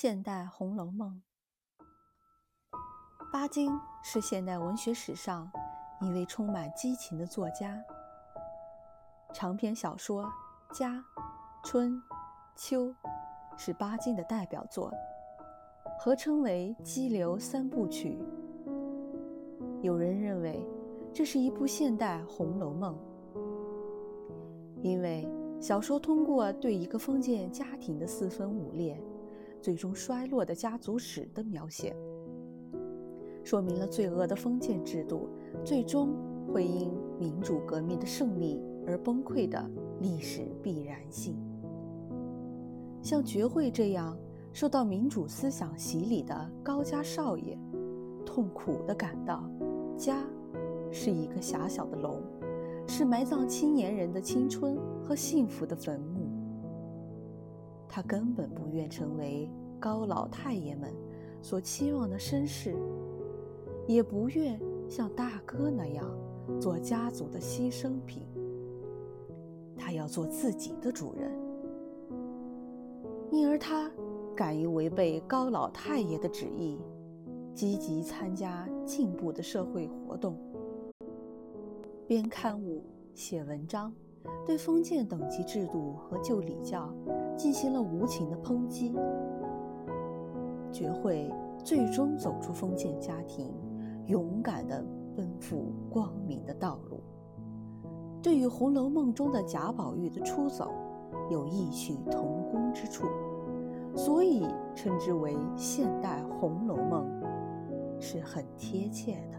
现代《红楼梦》，巴金是现代文学史上一位充满激情的作家。长篇小说《家》《春》《秋》是巴金的代表作，合称为“激流三部曲”。有人认为这是一部现代《红楼梦》，因为小说通过对一个封建家庭的四分五裂。最终衰落的家族史的描写，说明了罪恶的封建制度最终会因民主革命的胜利而崩溃的历史必然性。像觉慧这样受到民主思想洗礼的高家少爷，痛苦地感到，家是一个狭小的笼，是埋葬青年人的青春和幸福的坟墓。他根本不愿成为高老太爷们所期望的绅士，也不愿像大哥那样做家族的牺牲品。他要做自己的主人，因而他敢于违背高老太爷的旨意，积极参加进步的社会活动，编刊物、写文章，对封建等级制度和旧礼教。进行了无情的抨击，觉慧最终走出封建家庭，勇敢地奔赴光明的道路。对于《红楼梦》中的贾宝玉的出走，有异曲同工之处，所以称之为现代《红楼梦》，是很贴切的。